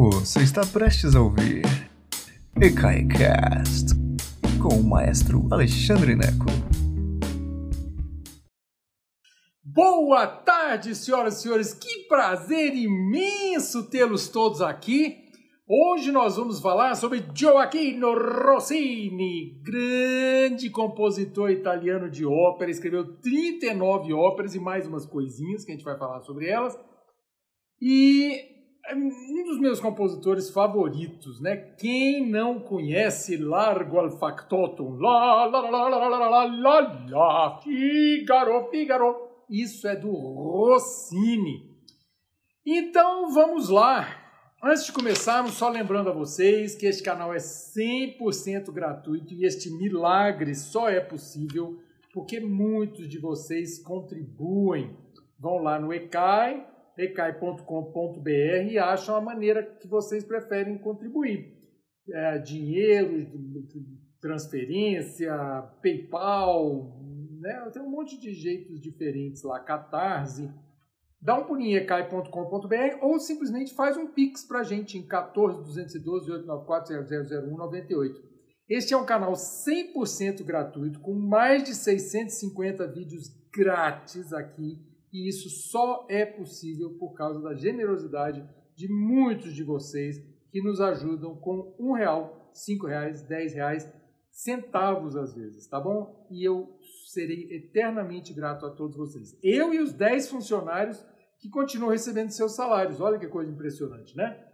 Você está prestes a ouvir EKAICAST com o maestro Alexandre Neco. Boa tarde, senhoras e senhores. Que prazer imenso tê-los todos aqui. Hoje nós vamos falar sobre Gioacchino Rossini, grande compositor italiano de ópera, escreveu 39 óperas e mais umas coisinhas que a gente vai falar sobre elas. E é um dos meus compositores favoritos, né? Quem não conhece Largo al Factotum, lá, lá, lá, lá, lá, lá, lá, lá, Figaro, Figaro, isso é do Rossini. Então vamos lá. Antes de começarmos, só lembrando a vocês que este canal é 100% gratuito e este milagre só é possível porque muitos de vocês contribuem. Vão lá no ECAI, ecai.com.br e acham a maneira que vocês preferem contribuir. É, dinheiro, transferência, PayPal, né? tem um monte de jeitos diferentes lá, Catarse. Dá um pulinho ecai.com.br ou simplesmente faz um pix para a gente em 14 212 894 000198. Este é um canal 100% gratuito com mais de 650 vídeos grátis aqui e isso só é possível por causa da generosidade de muitos de vocês que nos ajudam com um real, cinco reais, dez reais, centavos às vezes, tá bom? E eu serei eternamente grato a todos vocês. Eu e os dez funcionários que continuam recebendo seus salários. Olha que coisa impressionante, né?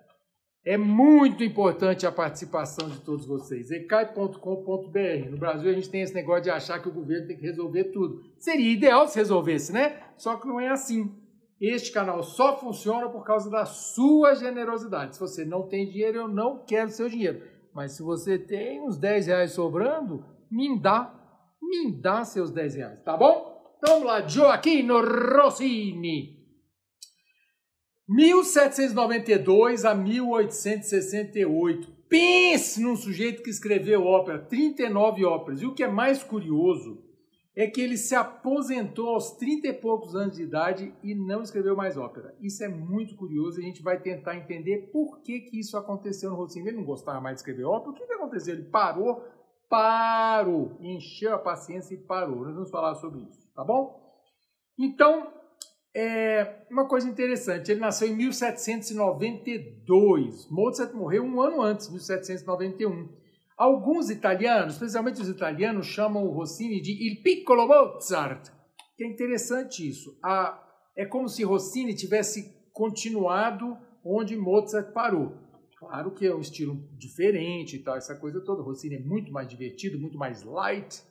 É muito importante a participação de todos vocês. ecai.com.br. No Brasil a gente tem esse negócio de achar que o governo tem que resolver tudo. Seria ideal se resolvesse, né? Só que não é assim. Este canal só funciona por causa da sua generosidade. Se você não tem dinheiro, eu não quero seu dinheiro. Mas se você tem uns 10 reais sobrando, me dá, me dá seus 10 reais, tá bom? Então vamos lá, Joaquino Rossini. 1792 a 1868. Pense num sujeito que escreveu ópera, 39 óperas. E o que é mais curioso é que ele se aposentou aos 30 e poucos anos de idade e não escreveu mais ópera. Isso é muito curioso e a gente vai tentar entender por que, que isso aconteceu no Rossini. Ele não gostava mais de escrever ópera. O que, que aconteceu? Ele parou, parou, encheu a paciência e parou. Nós vamos falar sobre isso, tá bom? Então, é uma coisa interessante, ele nasceu em 1792. Mozart morreu um ano antes, 1791. Alguns italianos, especialmente os italianos, chamam o Rossini de Il Piccolo Mozart. Que é interessante isso. A, é como se Rossini tivesse continuado onde Mozart parou. Claro que é um estilo diferente e tal, essa coisa toda. Rossini é muito mais divertido, muito mais light.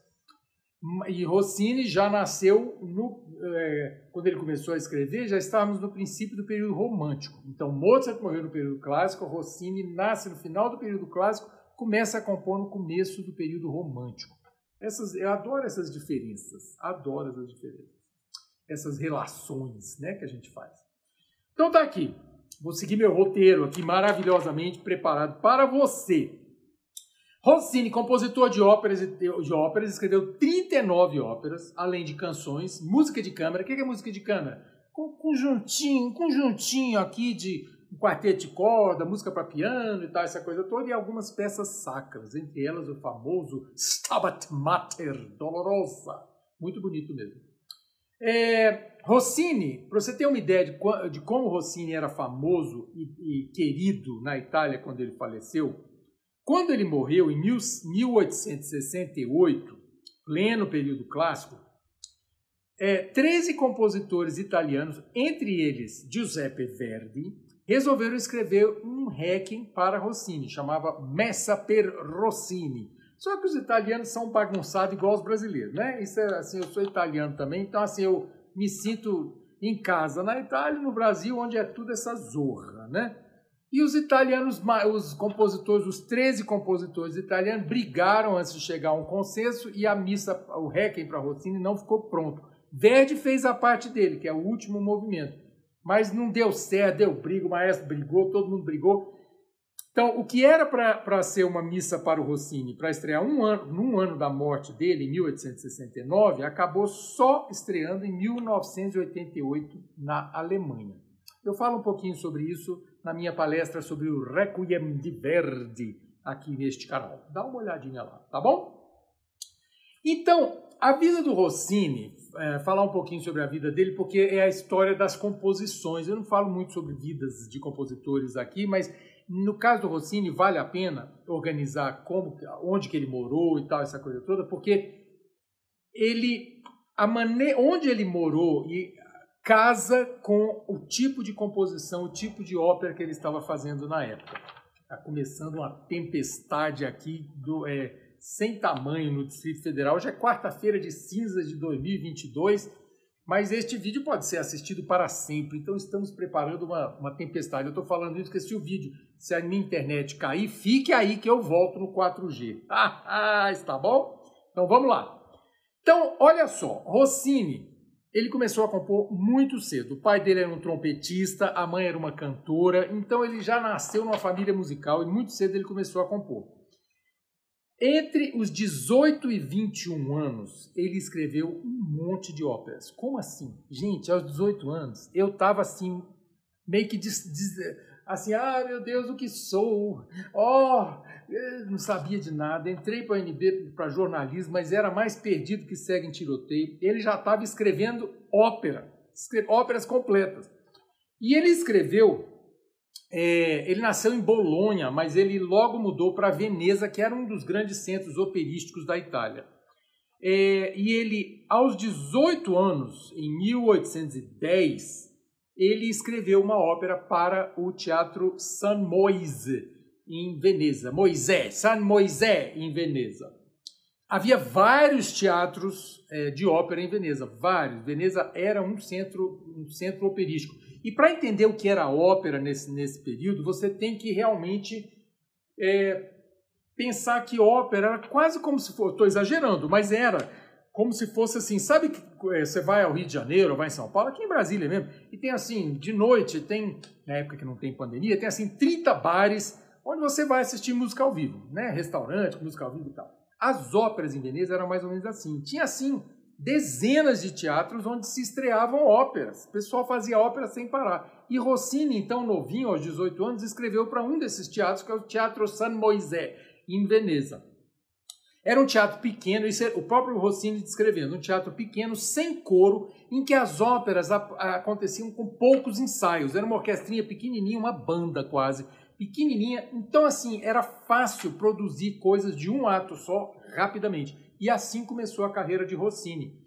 E Rossini já nasceu no, é, quando ele começou a escrever, já estávamos no princípio do período romântico. Então Mozart morreu no período clássico, Rossini nasce no final do período clássico, começa a compor no começo do período romântico. Essas, eu adoro essas diferenças, adoro essas diferenças, essas relações, né, que a gente faz. Então tá aqui, vou seguir meu roteiro aqui maravilhosamente preparado para você. Rossini, compositor de óperas, de óperas, escreveu 39 óperas, além de canções, música de câmara. O que é música de câmara? Conjuntinho, conjuntinho aqui de um quarteto de corda, música para piano e tal, essa coisa toda, e algumas peças sacras, entre elas o famoso Stabat Mater Dolorosa. Muito bonito mesmo. É, Rossini, para você ter uma ideia de, de como Rossini era famoso e, e querido na Itália quando ele faleceu, quando ele morreu em 1868, pleno período clássico, é, 13 compositores italianos, entre eles Giuseppe Verdi, resolveram escrever um requiem para Rossini, chamava Messa per Rossini. Só que os italianos são bagunçados igual os brasileiros, né? Isso é assim, eu sou italiano também, então assim eu me sinto em casa na Itália, no Brasil, onde é tudo essa zorra, né? E os italianos, os compositores, os 13 compositores italianos brigaram antes de chegar a um consenso e a missa, o Requiem para Rossini não ficou pronto. Verdi fez a parte dele, que é o último movimento. Mas não deu certo, deu briga, o maestro brigou, todo mundo brigou. Então, o que era para ser uma missa para o Rossini, para estrear um ano, num ano da morte dele, em 1869, acabou só estreando em 1988 na Alemanha. Eu falo um pouquinho sobre isso na minha palestra sobre o Requiem de Verdi aqui neste canal. Dá uma olhadinha lá, tá bom? Então, a vida do Rossini, é, falar um pouquinho sobre a vida dele, porque é a história das composições. Eu não falo muito sobre vidas de compositores aqui, mas no caso do Rossini vale a pena organizar como, onde que ele morou e tal, essa coisa toda, porque ele a maneira onde ele morou e casa com o tipo de composição, o tipo de ópera que ele estava fazendo na época. Está começando uma tempestade aqui do é, sem tamanho no Distrito Federal. Já é quarta-feira de cinzas de 2022, mas este vídeo pode ser assistido para sempre. Então estamos preparando uma, uma tempestade. Eu estou falando isso porque se o vídeo, se a minha internet cair, fique aí que eu volto no 4G. Ah, está bom? Então vamos lá. Então, olha só, Rossini, ele começou a compor muito cedo. O pai dele era um trompetista, a mãe era uma cantora, então ele já nasceu numa família musical e muito cedo ele começou a compor. Entre os 18 e 21 anos, ele escreveu um monte de óperas. Como assim? Gente, aos 18 anos, eu estava assim, meio que des, assim, ah, meu Deus, o que sou? Oh, não sabia de nada. Entrei para a UNB para jornalismo, mas era mais perdido que segue em tiroteio. Ele já estava escrevendo ópera, óperas completas. E ele escreveu, é, ele nasceu em Bolonha, mas ele logo mudou para Veneza, que era um dos grandes centros operísticos da Itália. É, e ele, aos 18 anos, em 1810, ele escreveu uma ópera para o Teatro San Moise, em Veneza. Moisés, San Moisés, em Veneza. Havia vários teatros é, de ópera em Veneza, vários. Veneza era um centro, um centro operístico. E para entender o que era ópera nesse, nesse período, você tem que realmente é, pensar que ópera era quase como se fosse, estou exagerando, mas era como se fosse assim, sabe que é, você vai ao Rio de Janeiro, vai em São Paulo, aqui em Brasília mesmo, e tem assim, de noite, tem, na época que não tem pandemia, tem assim 30 bares onde você vai assistir música ao vivo, né? Restaurante, música ao vivo e tal. As óperas em Veneza eram mais ou menos assim. Tinha assim dezenas de teatros onde se estreavam óperas. O pessoal fazia ópera sem parar. E Rossini, então novinho, aos 18 anos, escreveu para um desses teatros, que é o Teatro San Moisé, em Veneza. Era um teatro pequeno, isso é o próprio Rossini descrevendo, um teatro pequeno, sem coro, em que as óperas aconteciam com poucos ensaios. Era uma orquestrinha pequenininha, uma banda quase, pequenininha. Então, assim, era fácil produzir coisas de um ato só, rapidamente. E assim começou a carreira de Rossini.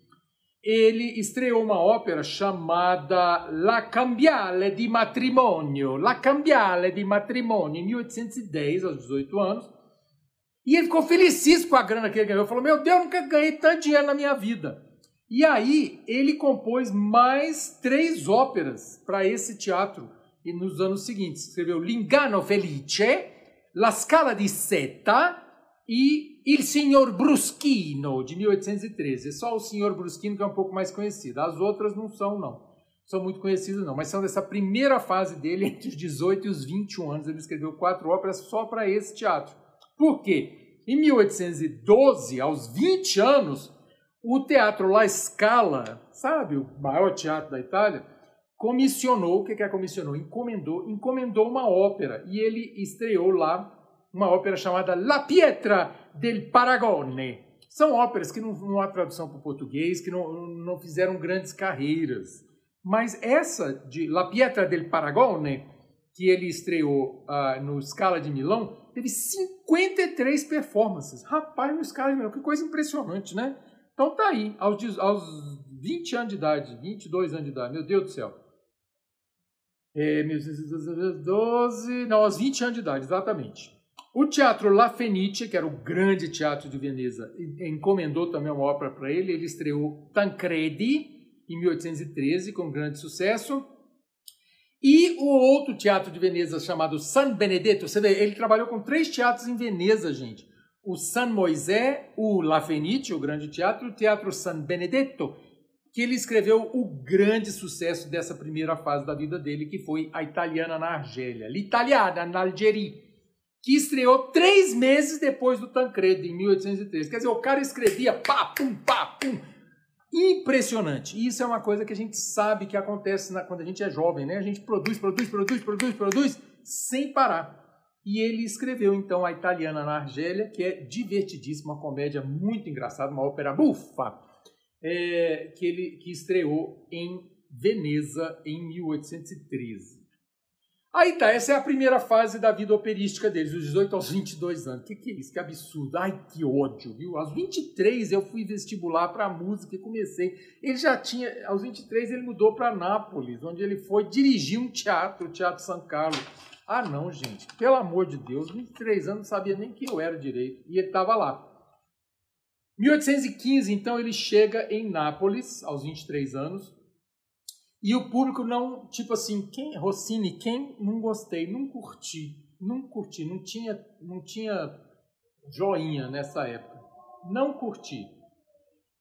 Ele estreou uma ópera chamada La Cambiale di Matrimonio. La Cambiale di Matrimonio, em 1810, aos 18 anos e ele ficou felicíssimo com a grana que ele ganhou. Falou: Meu Deus, nunca ganhei tanto dinheiro na minha vida. E aí ele compôs mais três óperas para esse teatro e nos anos seguintes. Escreveu L'Ingano Felice, La Scala di Seta e Il Signor Bruschino, de 1813. É só o Signor Bruschino que é um pouco mais conhecido. As outras não são, não. São muito conhecidas, não. Mas são dessa primeira fase dele, entre os 18 e os 21 anos. Ele escreveu quatro óperas só para esse teatro. Por quê? Em 1812, aos 20 anos, o Teatro La Scala, sabe, o maior teatro da Itália, comissionou, o que é comissionou? Encomendou, encomendou uma ópera e ele estreou lá uma ópera chamada La Pietra del Paragone. São óperas que não, não há tradução para o português, que não, não fizeram grandes carreiras. Mas essa de La Pietra del Paragone, que ele estreou uh, no Scala de Milão, teve 53 performances. Rapaz, no Scala de Milão, que coisa impressionante, né? Então tá aí, aos, aos 20 anos de idade, 22 anos de idade, meu Deus do céu. É, 1912, não, aos 20 anos de idade, exatamente. O Teatro La Fenice, que era o grande teatro de Veneza, encomendou também uma ópera para ele. Ele estreou Tancredi, em 1813, com grande sucesso. E o outro teatro de Veneza chamado San Benedetto, você vê, ele trabalhou com três teatros em Veneza, gente. O San Moisé, o La Fenice, o grande teatro, o Teatro San Benedetto, que ele escreveu o grande sucesso dessa primeira fase da vida dele, que foi a Italiana na Argélia, l'Italiana na Algérie, que estreou três meses depois do Tancredo, em 1813. Quer dizer, o cara escrevia pá, pum, pá, pum, impressionante. E isso é uma coisa que a gente sabe que acontece na, quando a gente é jovem, né? A gente produz, produz, produz, produz, produz, sem parar. E ele escreveu então a Italiana na Argélia, que é divertidíssima, uma comédia muito engraçada, uma ópera bufa, é, que ele que estreou em Veneza em 1813. Aí tá, essa é a primeira fase da vida operística deles, dos 18 aos 22 anos. Que que é isso? Que absurdo. Ai, que ódio, viu? Aos 23 eu fui vestibular para música e comecei. Ele já tinha, aos 23 ele mudou para Nápoles, onde ele foi dirigir um teatro, o Teatro São Carlos. Ah, não, gente, pelo amor de Deus, 23 anos não sabia nem quem eu era direito. E ele estava lá. 1815, então, ele chega em Nápoles, aos 23 anos, e o público não, tipo assim, quem Rossini, quem não gostei, não curti, não curti, não tinha, não tinha joinha nessa época. Não curti.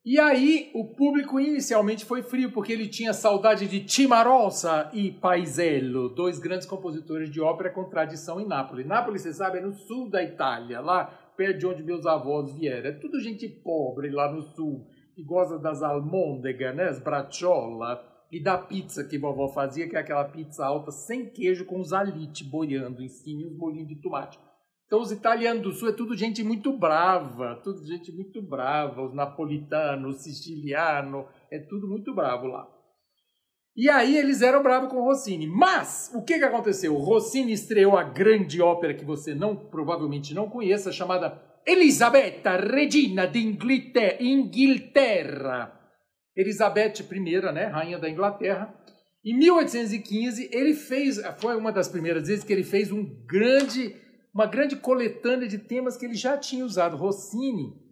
E aí o público inicialmente foi frio, porque ele tinha saudade de Cimarosa e Paisiello, dois grandes compositores de ópera com tradição em Nápoles. Nápoles, você sabe, é no sul da Itália, lá perto de onde meus avós vieram. É tudo gente pobre lá no sul, que gosta das almôndegas, né, as bracciola, e da pizza que vovó fazia, que é aquela pizza alta sem queijo com os boiando em cima e os bolinhos de tomate. Então os italianos do sul é tudo gente muito brava, tudo gente muito brava, os napolitanos, os sicilianos, é tudo muito bravo lá. E aí eles eram bravos com o Rossini. Mas o que, que aconteceu? O Rossini estreou a grande ópera que você não provavelmente não conheça, chamada Elisabetta, Regina de Inghilterra. Elizabeth I, né, rainha da Inglaterra. Em 1815, ele fez, foi uma das primeiras vezes que ele fez um grande, uma grande coletânea de temas que ele já tinha usado. Rossini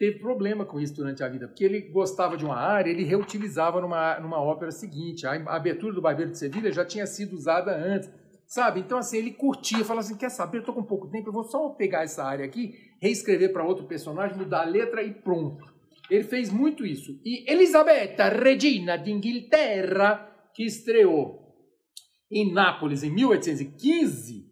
teve problema com isso durante a vida, porque ele gostava de uma área, ele reutilizava numa, numa ópera seguinte. A, abertura do Barbeiro de Sevilha já tinha sido usada antes, sabe? Então, assim, ele curtia, falava assim, quer saber, eu tô com pouco tempo, eu vou só pegar essa área aqui, reescrever para outro personagem, mudar a letra e pronto. Ele fez muito isso. E Elisabetta, regina de Inghilterra, que estreou em Nápoles em 1815,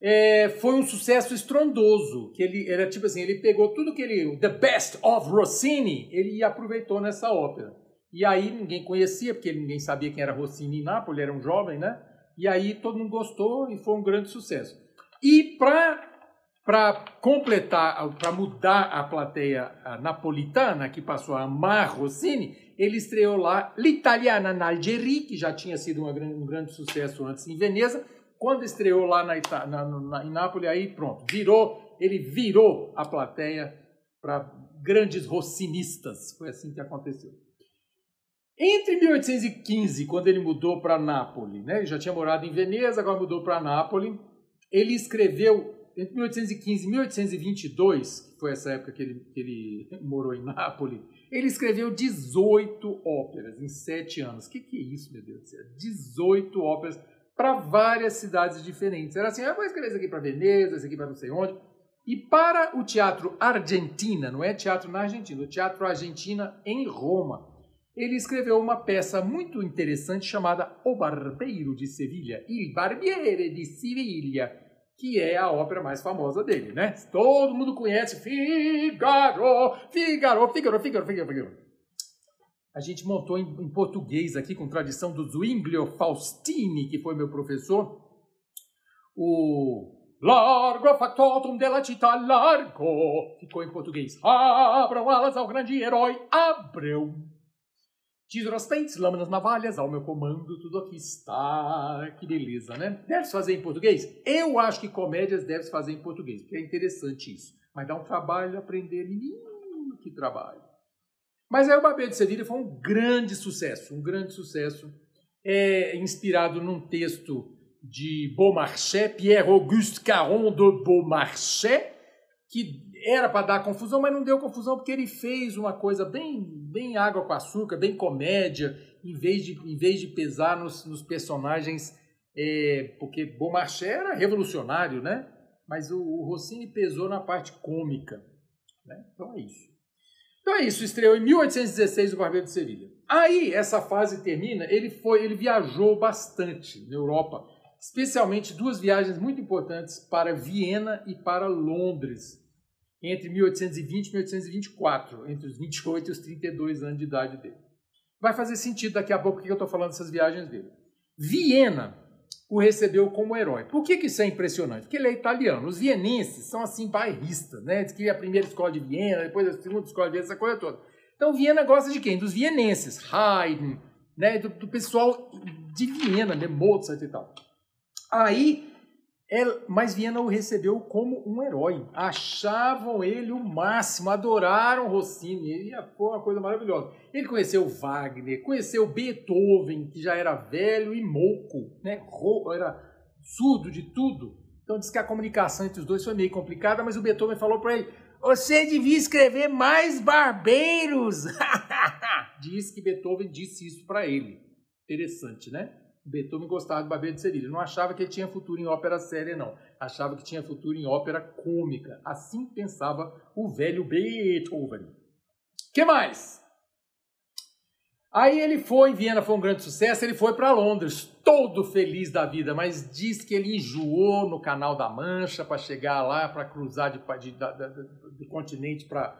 é, foi um sucesso estrondoso. Que ele era tipo assim, ele pegou tudo que ele, the best of Rossini, ele aproveitou nessa ópera. E aí ninguém conhecia, porque ninguém sabia quem era Rossini em Nápoles, era um jovem, né? E aí todo mundo gostou e foi um grande sucesso. E para para completar, para mudar a plateia napolitana, que passou a amar Rossini, ele estreou lá L'Italiana na Algérie, que já tinha sido uma, um grande sucesso antes em Veneza. Quando estreou lá na, na, na, em Nápoles, aí pronto, virou, ele virou a plateia para grandes rossinistas. Foi assim que aconteceu. Entre 1815, quando ele mudou para Nápoles, né, ele já tinha morado em Veneza, agora mudou para Nápoles, ele escreveu entre 1815 e 1822, que foi essa época que ele, que ele morou em Nápoles, ele escreveu 18 óperas em sete anos. O que, que é isso, meu Deus do céu? 18 óperas para várias cidades diferentes. Era assim, ah, vou escrever isso aqui para Veneza, isso aqui para não sei onde. E para o teatro Argentina, não é teatro na Argentina, o teatro Argentina em Roma, ele escreveu uma peça muito interessante chamada O Barbeiro de Sevilha, Il Barbiere di Siviglia, que é a ópera mais famosa dele, né? Todo mundo conhece Figaro, Figaro, Figaro, Figaro, Figaro. A gente montou em, em português aqui, com tradição do Zwinglio Faustini, que foi meu professor, o Largo factotum della città largo, ficou em português. Abram alas ao grande herói, abram. Tesouras pentes, lâminas navalhas, ao meu comando, tudo aqui está. Que beleza, né? Deve-se fazer em português? Eu acho que comédias deve-se fazer em português, porque é interessante isso. Mas dá um trabalho aprender, menino, que trabalho. Mas aí o Barbeiro de Sevilha foi um grande sucesso, um grande sucesso, é, inspirado num texto de Beaumarchais, Pierre-Auguste Caron de Beaumarchais, que era para dar confusão, mas não deu confusão porque ele fez uma coisa bem, bem água com açúcar, bem comédia, em vez de, em vez de pesar nos, nos personagens, é, porque Beaumarchais era revolucionário, né? Mas o, o Rossini pesou na parte cômica. Né? Então é isso. Então é isso, estreou em 1816 o Barbeiro de Sevilha. Aí essa fase termina, ele foi, ele viajou bastante na Europa, especialmente duas viagens muito importantes para Viena e para Londres entre 1820 e 1824, entre os 28 e os 32 anos de idade dele. Vai fazer sentido daqui a pouco que eu estou falando dessas viagens dele. Viena o recebeu como herói. Por que, que isso é impressionante? Porque ele é italiano. Os vienenses são assim bairristas, né? Diz que a primeira escola de Viena, depois a segunda escola de Viena, essa coisa toda. Então Viena gosta de quem? Dos vienenses, Haydn, né? do, do pessoal de Viena, né? Mozart e tal. Aí é, mas Viena o recebeu como um herói. Achavam ele o máximo, adoraram Rossini. Ele foi uma coisa maravilhosa. Ele conheceu Wagner, conheceu Beethoven, que já era velho e mouco, né? era surdo de tudo. Então diz que a comunicação entre os dois foi meio complicada, mas o Beethoven falou para ele: Você devia escrever mais barbeiros. diz que Beethoven disse isso para ele. Interessante, né? Beethoven gostava de Barbeiro de Sevilha. Não achava que ele tinha futuro em ópera séria, não. Achava que tinha futuro em ópera cômica. Assim pensava o velho Beethoven. que mais? Aí ele foi, em Viena foi um grande sucesso, ele foi para Londres, todo feliz da vida, mas diz que ele enjoou no Canal da Mancha para chegar lá, para cruzar de, de, de, do continente para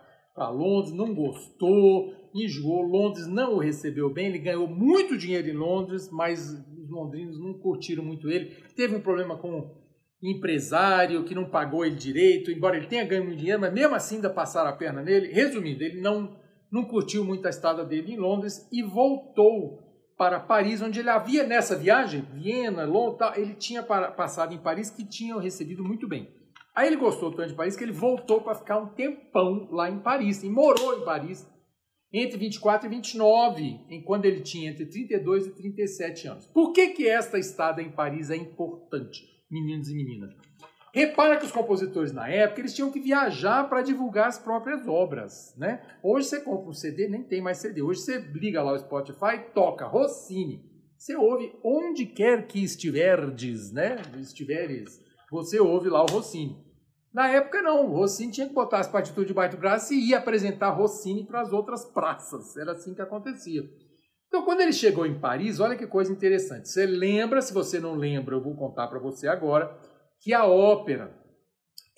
Londres, não gostou, enjoou. Londres não o recebeu bem, ele ganhou muito dinheiro em Londres, mas os londrinos não curtiram muito ele. Teve um problema com empresário que não pagou ele direito, embora ele tenha ganho muito dinheiro, mas mesmo assim ainda passaram a perna nele. Resumindo, ele não, não curtiu muito a estada dele em Londres e voltou para Paris, onde ele havia nessa viagem, Viena, Londres, ele tinha passado em Paris que tinham recebido muito bem. Aí ele gostou tanto de Paris que ele voltou para ficar um tempão lá em Paris e morou em Paris entre 24 e 29, em quando ele tinha entre 32 e 37 anos. Por que, que esta estada em Paris é importante, meninos e meninas? Repara que os compositores na época eles tinham que viajar para divulgar as próprias obras, né? Hoje você compra um CD, nem tem mais CD. Hoje você liga lá o Spotify, toca Rossini. Você ouve onde quer que estiverdes, né? Estiveres, você ouve lá o Rossini. Na época, não. Rossini tinha que botar as partituras debaixo do braço e ir apresentar Rossini para as outras praças. Era assim que acontecia. Então, quando ele chegou em Paris, olha que coisa interessante. Você lembra, se você não lembra, eu vou contar para você agora, que a ópera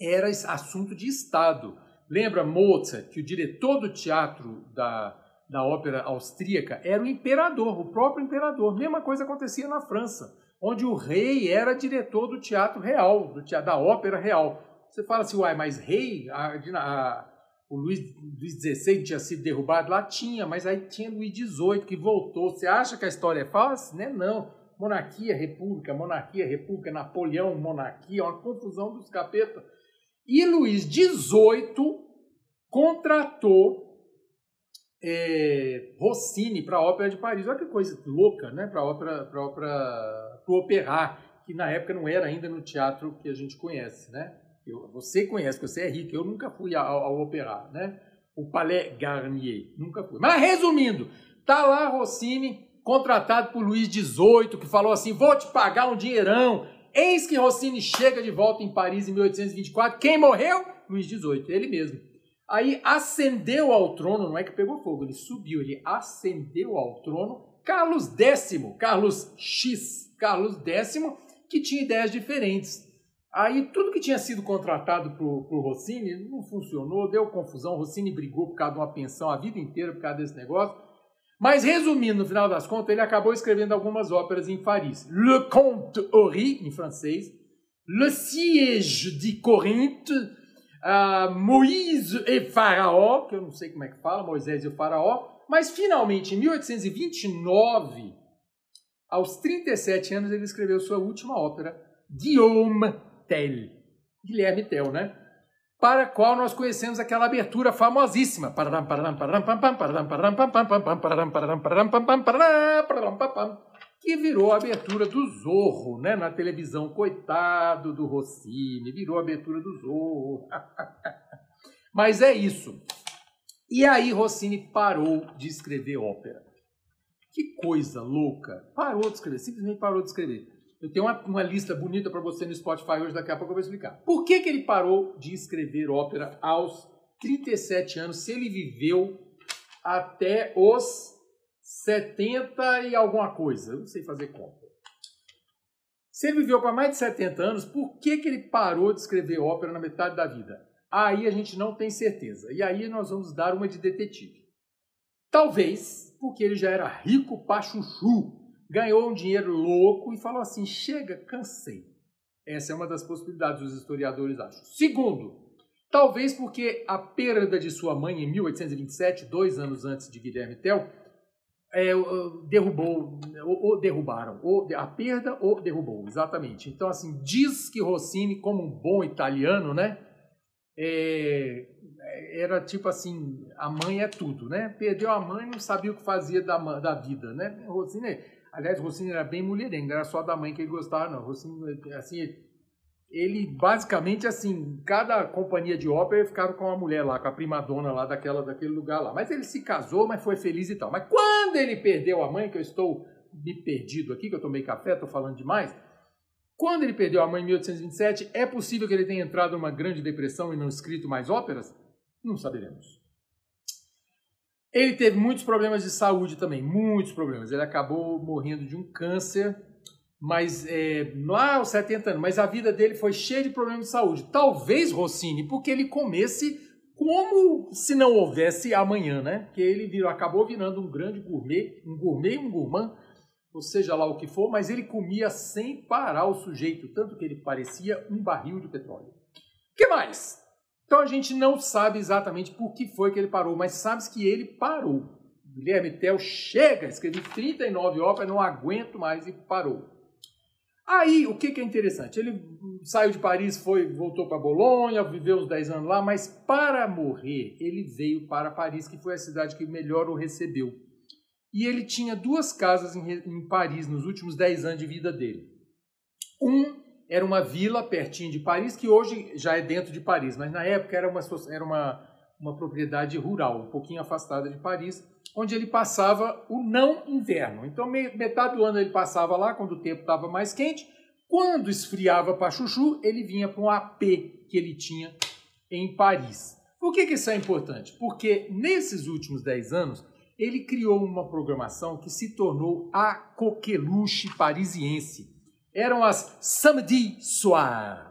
era assunto de Estado. Lembra Mozart, que o diretor do teatro da, da ópera austríaca era o imperador, o próprio imperador. Mesma coisa acontecia na França, onde o rei era diretor do teatro real, do teatro, da ópera real. Você fala assim, uai, mas rei, a, a, o Luiz, Luiz XVI tinha sido derrubado? Lá tinha, mas aí tinha Luiz XVIII que voltou. Você acha que a história é falsa? Né? Não. Monarquia, república, monarquia, república, Napoleão, monarquia, uma confusão dos capetas. E Luiz XVIII contratou é, Rossini para a Ópera de Paris. Olha que coisa louca, né? Para ópera, para ópera, para o Opéra, que na época não era ainda no teatro que a gente conhece, né? Você conhece, você é rico. Eu nunca fui ao, ao operar, né? O Palais Garnier, nunca fui. Mas resumindo, tá lá Rossini, contratado por Luiz XVIII, que falou assim: vou te pagar um dinheirão. Eis que Rossini chega de volta em Paris em 1824. Quem morreu? Luiz XVIII, ele mesmo. Aí ascendeu ao trono, não é que pegou fogo, ele subiu, ele ascendeu ao trono Carlos X, Carlos X, Carlos X, que tinha ideias diferentes. Aí tudo que tinha sido contratado para o Rossini não funcionou, deu confusão. O Rossini brigou por causa de uma pensão a vida inteira por causa desse negócio. Mas resumindo, no final das contas, ele acabou escrevendo algumas óperas em Paris. Le Comte Horry, em francês, Le Siège de Corinthe, uh, Moïse et Faraó, que eu não sei como é que fala, Moisés e o Faraó. Mas finalmente, em 1829, aos 37 anos, ele escreveu sua última ópera, Guillaume Tell, Guilherme Tell, né? Para a qual nós conhecemos aquela abertura famosíssima. Que virou a abertura do Zorro, né? Na televisão. Coitado do Rossini, virou a abertura do Zorro. Mas é isso. E aí Rossini parou de escrever ópera. Que coisa louca. Parou de escrever, simplesmente parou de escrever. Eu tenho uma, uma lista bonita para você no Spotify hoje, daqui a pouco eu vou explicar. Por que, que ele parou de escrever ópera aos 37 anos, se ele viveu até os 70 e alguma coisa? Eu não sei fazer conta. Se ele viveu para mais de 70 anos, por que, que ele parou de escrever ópera na metade da vida? Aí a gente não tem certeza. E aí nós vamos dar uma de detetive. Talvez porque ele já era rico pra chuchu, ganhou um dinheiro louco e falou assim: chega, cansei. Essa é uma das possibilidades os historiadores acham. Segundo, talvez porque a perda de sua mãe em 1827, dois anos antes de Guilherme Tell, é, derrubou, ou, ou derrubaram, ou, a perda ou derrubou, exatamente. Então, assim, diz que Rossini, como um bom italiano, né, é, era tipo assim, a mãe é tudo, né? Perdeu a mãe, não sabia o que fazia da, da vida, né? Rossini, aliás, Rossini era bem mulherengo, era só da mãe que ele gostava, não. Rossini, assim, ele basicamente, assim, cada companhia de ópera ficava com uma mulher lá, com a primadona lá daquela, daquele lugar lá. Mas ele se casou, mas foi feliz e tal. Mas quando ele perdeu a mãe, que eu estou me perdido aqui, que eu tomei café, estou falando demais, quando ele perdeu a mãe em 1827, é possível que ele tenha entrado numa grande depressão e não escrito mais óperas? Não saberemos. Ele teve muitos problemas de saúde também, muitos problemas. Ele acabou morrendo de um câncer, mas é, lá aos 70 anos. Mas a vida dele foi cheia de problemas de saúde. Talvez Rossini, porque ele comesse como se não houvesse amanhã, né? Que ele virou, acabou virando um grande gourmet, um gourmet, um gourmand ou seja lá o que for, mas ele comia sem parar o sujeito, tanto que ele parecia um barril de petróleo. O que mais? Então a gente não sabe exatamente por que foi que ele parou, mas sabe que ele parou. Guilherme Tell chega, escreveu 39 óperas, não aguento mais e parou. Aí, o que, que é interessante? Ele saiu de Paris, foi, voltou para Bolonha, viveu uns 10 anos lá, mas para morrer, ele veio para Paris, que foi a cidade que melhor o recebeu. E ele tinha duas casas em, em Paris nos últimos 10 anos de vida dele. Um era uma vila pertinho de Paris, que hoje já é dentro de Paris, mas na época era uma, era uma, uma propriedade rural, um pouquinho afastada de Paris, onde ele passava o não inverno. Então, metade do ano ele passava lá, quando o tempo estava mais quente. Quando esfriava para Chuchu, ele vinha para um AP que ele tinha em Paris. Por que, que isso é importante? Porque nesses últimos 10 anos, ele criou uma programação que se tornou a coqueluche parisiense. Eram as Samedi Soir.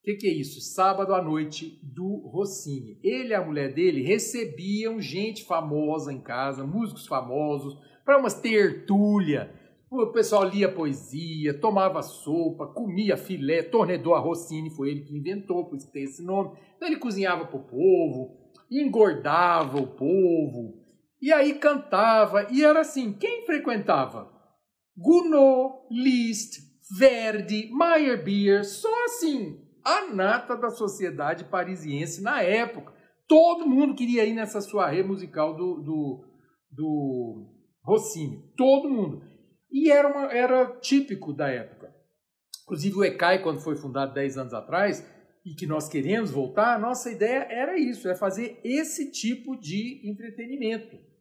O que, que, é isso? Sábado à noite do Rossini. Ele e a mulher dele recebiam gente famosa em casa, músicos famosos, para umas tertúlia. O pessoal lia poesia, tomava sopa, comia filé, tornedor a Rossini, foi ele que inventou, por isso tem esse nome. Então ele cozinhava para o povo, engordava o povo, e aí cantava, e era assim, quem frequentava? Gounod, Liszt, Verdi, Meyerbeer, só assim, a nata da sociedade parisiense na época. Todo mundo queria ir nessa soirée musical do, do, do Rossini, todo mundo. E era, uma, era típico da época. Inclusive o ECAI, quando foi fundado 10 anos atrás, e que nós queremos voltar, a nossa ideia era isso, é fazer esse tipo de entretenimento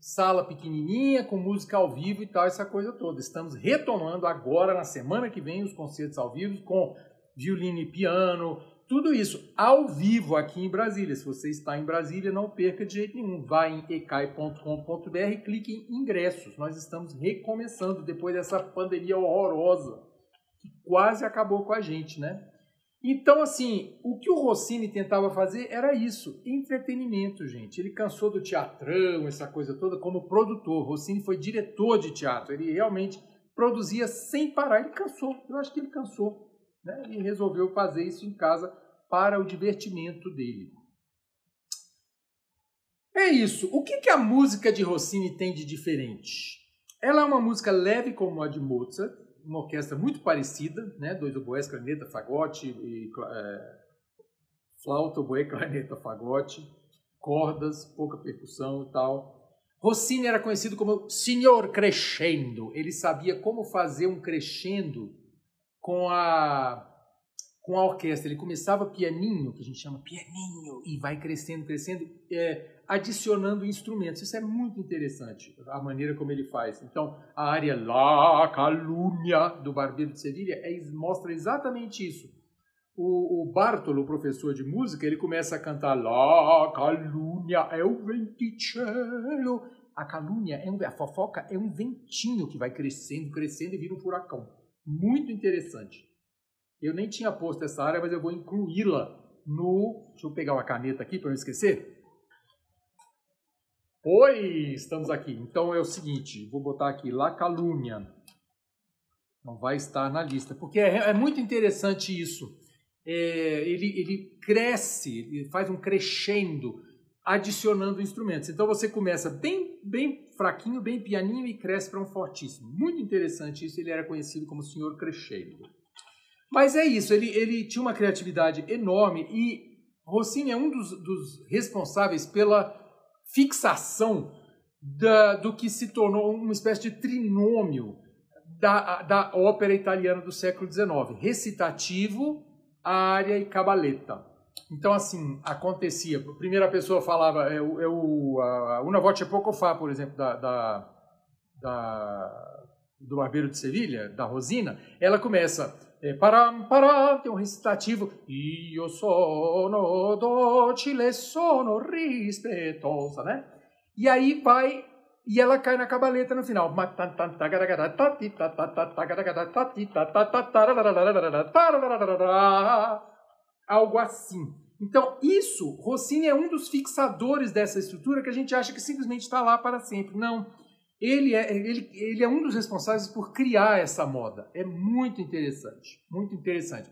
sala pequenininha, com música ao vivo e tal, essa coisa toda. Estamos retomando agora, na semana que vem, os concertos ao vivo com violino e piano, tudo isso ao vivo aqui em Brasília. Se você está em Brasília, não perca de jeito nenhum. Vá em ecai.com.br e clique em ingressos. Nós estamos recomeçando depois dessa pandemia horrorosa que quase acabou com a gente, né? Então, assim, o que o Rossini tentava fazer era isso, entretenimento, gente. Ele cansou do teatrão, essa coisa toda, como produtor. Rossini foi diretor de teatro, ele realmente produzia sem parar. Ele cansou, eu acho que ele cansou, né? E resolveu fazer isso em casa para o divertimento dele. É isso. O que, que a música de Rossini tem de diferente? Ela é uma música leve como a de Mozart, uma orquestra muito parecida, né? dois oboés, clarineta, fagote, e, é, flauta, oboé, clarineta, fagote, cordas, pouca percussão e tal. Rossini era conhecido como Signor Crescendo. Ele sabia como fazer um crescendo com a com a orquestra. Ele começava pianinho, que a gente chama pianinho, e vai crescendo, crescendo. É, adicionando instrumentos. Isso é muito interessante, a maneira como ele faz. Então, a área La Calúnia do Barbeiro de Sevilha é, mostra exatamente isso. O, o Bartolo, professor de música, ele começa a cantar La Calúnia é o venticello. A calúnia, é um, a fofoca é um ventinho que vai crescendo, crescendo e vira um furacão. Muito interessante. Eu nem tinha posto essa área, mas eu vou incluí-la no. Deixa eu pegar uma caneta aqui para não esquecer. Oi, estamos aqui. Então é o seguinte, vou botar aqui La Calúnia. Não vai estar na lista, porque é, é muito interessante isso. É, ele, ele cresce, ele faz um crescendo, adicionando instrumentos. Então você começa bem, bem fraquinho, bem pianinho e cresce para um fortíssimo. Muito interessante isso. Ele era conhecido como Senhor Crescendo. Mas é isso, ele, ele tinha uma criatividade enorme e Rossini é um dos, dos responsáveis pela fixação da, do que se tornou uma espécie de trinômio da, da ópera italiana do século XIX: recitativo, área e cabaleta. Então, assim, acontecia. A primeira pessoa falava, é o, é o a Una Voce Poco Fa, por exemplo, da, da, da, do Barbeiro de Sevilha, da Rosina, ela começa é, param, param, tem um recitativo. Io sono docile, sono rispettosa, né? E aí vai, e ela cai na cabaleta no final. Algo assim. Então, isso, Rossini é um dos fixadores dessa estrutura que a gente acha que simplesmente está lá para sempre. Não ele é, ele, ele é um dos responsáveis por criar essa moda. É muito interessante, muito interessante.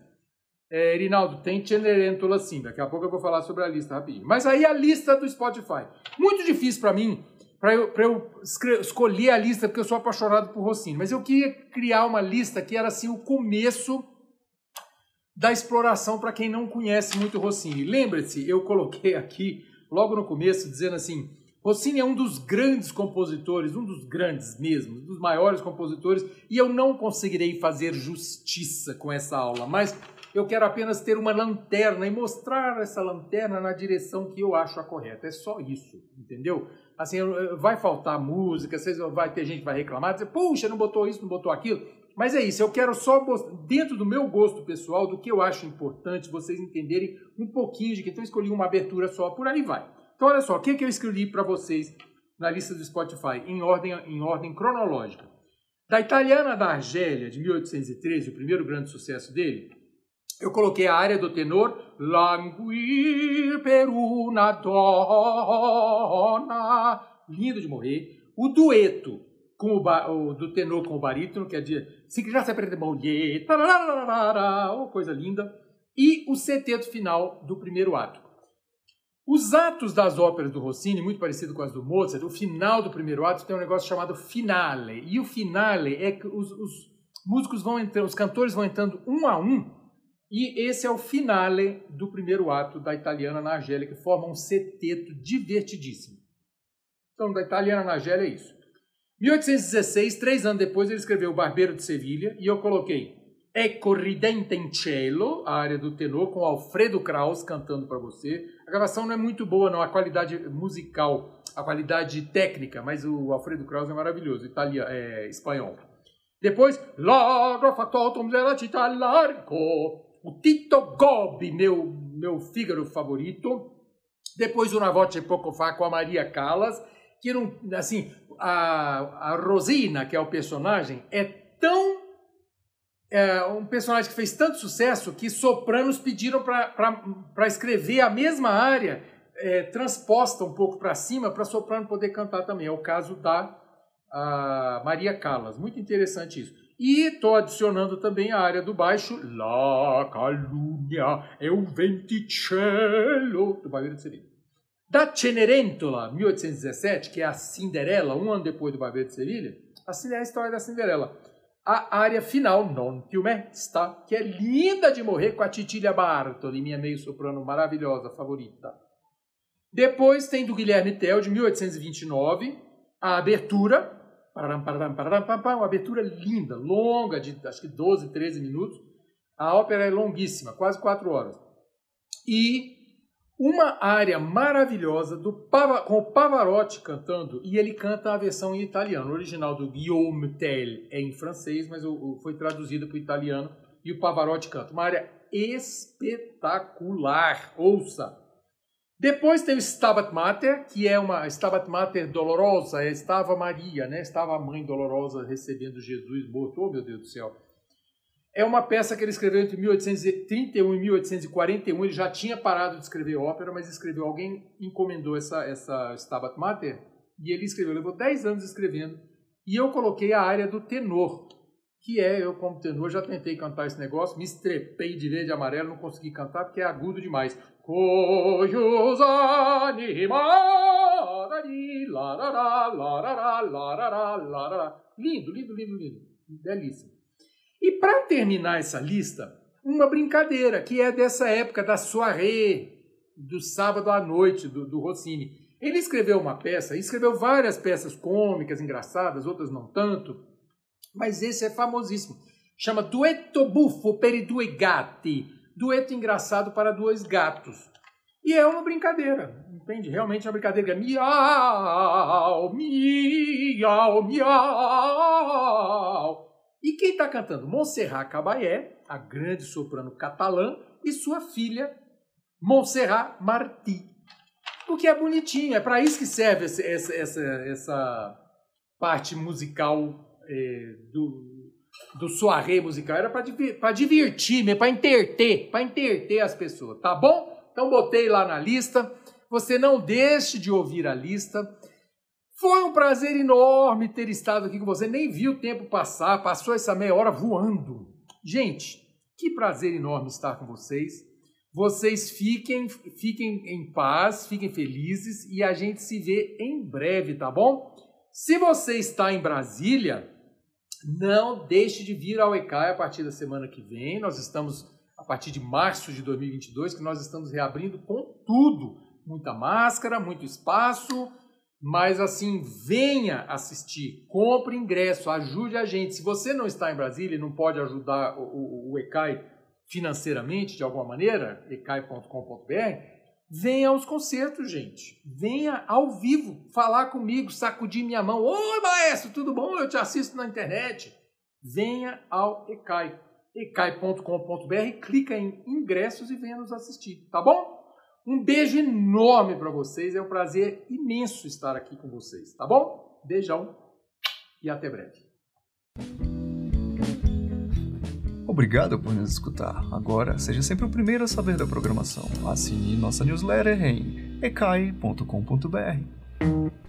É, Rinaldo, tem Cenerentola sim, daqui a pouco eu vou falar sobre a lista rapidinho. Mas aí a lista do Spotify. Muito difícil para mim, para eu, eu escolher a lista, porque eu sou apaixonado por Rossini. Mas eu queria criar uma lista que era assim o começo da exploração para quem não conhece muito Rossini. Lembre-se, eu coloquei aqui, logo no começo, dizendo assim Rossini é um dos grandes compositores, um dos grandes mesmo, dos maiores compositores, e eu não conseguirei fazer justiça com essa aula, mas eu quero apenas ter uma lanterna e mostrar essa lanterna na direção que eu acho a correta. É só isso, entendeu? Assim, vai faltar música, vai ter gente que vai reclamar, dizer, puxa, não botou isso, não botou aquilo. Mas é isso, eu quero só, dentro do meu gosto pessoal, do que eu acho importante, vocês entenderem um pouquinho de que então escolhi uma abertura só, por aí vai. Então, olha só, o que, que eu escrevi para vocês na lista do Spotify, em ordem, em ordem cronológica. Da Italiana da Argélia, de 1813, o primeiro grande sucesso dele, eu coloquei a área do tenor Languir per una donna, lindo de morrer. O dueto com o, o, do tenor com o barítono, que é de Se que já se aprende mulher, oh, coisa linda. E o seteto final do primeiro ato. Os atos das óperas do Rossini, muito parecido com as do Mozart, o final do primeiro ato tem um negócio chamado finale. E o finale é que os, os músicos vão entrando, os cantores vão entrando um a um, e esse é o finale do primeiro ato da Italiana na Argélia, que forma um seteto divertidíssimo. Então, da Italiana na Argélia é isso. 1816, três anos depois, ele escreveu O Barbeiro de Sevilha, e eu coloquei Ecco ridente in cielo, a área do tenor, com Alfredo Kraus cantando para você. A gravação não é muito boa, não, a qualidade musical, a qualidade técnica, mas o Alfredo Kraus é maravilhoso, italiano, é, espanhol. Depois, Largo fattotum della città largo, o Tito Gobbi, meu, meu Fígaro favorito. Depois, Una voce poco fa com a Maria Callas, que não, assim, a, a Rosina, que é o personagem, é tão é, um personagem que fez tanto sucesso que sopranos pediram para escrever a mesma área é, transposta um pouco para cima para soprano poder cantar também. É o caso da Maria Callas. Muito interessante isso. E estou adicionando também a área do baixo, La Calunnia é o venticello, do Barbeiro de Sevilha. Da Cenerentola, 1817, que é a Cinderela, um ano depois do Barbeiro de Sevilha, a, é a história da Cinderela a área final, Non sta, que é linda de morrer com a Titília Bartoli, minha meio soprano maravilhosa, favorita. Depois tem do Guilherme Tell, de 1829, a abertura, uma abertura linda, longa, de acho que 12, 13 minutos. A ópera é longuíssima, quase 4 horas. E uma área maravilhosa do com o Pavarotti cantando, e ele canta a versão em italiano. O original do Guillaume Tell é em francês, mas foi traduzido para o italiano e o Pavarotti canta. Uma área espetacular, ouça! Depois tem o Stabat Mater, que é uma Stabat Mater dolorosa, é, estava Maria, né? Estava a mãe dolorosa recebendo Jesus morto, oh meu Deus do céu. É uma peça que ele escreveu entre 1831 e 1841. Ele já tinha parado de escrever ópera, mas escreveu. Alguém encomendou essa, essa Stabat Mater e ele escreveu. Levou 10 anos escrevendo. E eu coloquei a área do tenor, que é, eu como tenor já tentei cantar esse negócio, me estrepei de verde e amarelo, não consegui cantar porque é agudo demais. Cujos Lindo, lindo, lindo, lindo. Belíssimo. E para terminar essa lista, uma brincadeira, que é dessa época da soirée, do sábado à noite, do, do Rossini. Ele escreveu uma peça, escreveu várias peças cômicas, engraçadas, outras não tanto, mas esse é famosíssimo. Chama Duetto Buffo per i due gatti. Dueto engraçado para dois gatos. E é uma brincadeira, entende? Realmente é uma brincadeira. Miau, miau, miau. E quem está cantando? Montserrat Caballé, a grande soprano catalã, e sua filha, Montserrat Martí. O que é bonitinho, é para isso que serve essa, essa, essa, essa parte musical é, do, do soirée musical. Era para divertir, para interter, para interter as pessoas, tá bom? Então botei lá na lista. Você não deixe de ouvir a lista. Foi um prazer enorme ter estado aqui com você. Nem vi o tempo passar, passou essa meia hora voando. Gente, que prazer enorme estar com vocês. Vocês fiquem, fiquem em paz, fiquem felizes e a gente se vê em breve, tá bom? Se você está em Brasília, não deixe de vir ao ECAI a partir da semana que vem. Nós estamos a partir de março de 2022 que nós estamos reabrindo com tudo, muita máscara, muito espaço, mas assim, venha assistir, compre ingresso, ajude a gente. Se você não está em Brasília e não pode ajudar o, o, o ECAI financeiramente de alguma maneira, ecai.com.br, venha aos concertos, gente. Venha ao vivo falar comigo, sacudir minha mão. Oi, maestro, tudo bom? Eu te assisto na internet. Venha ao ECAI, ecai.com.br, clica em ingressos e venha nos assistir, tá bom? Um beijo enorme para vocês, é um prazer imenso estar aqui com vocês, tá bom? Beijão e até breve. Obrigado por nos escutar. Agora, seja sempre o primeiro a saber da programação. Assine nossa newsletter em ecai.com.br.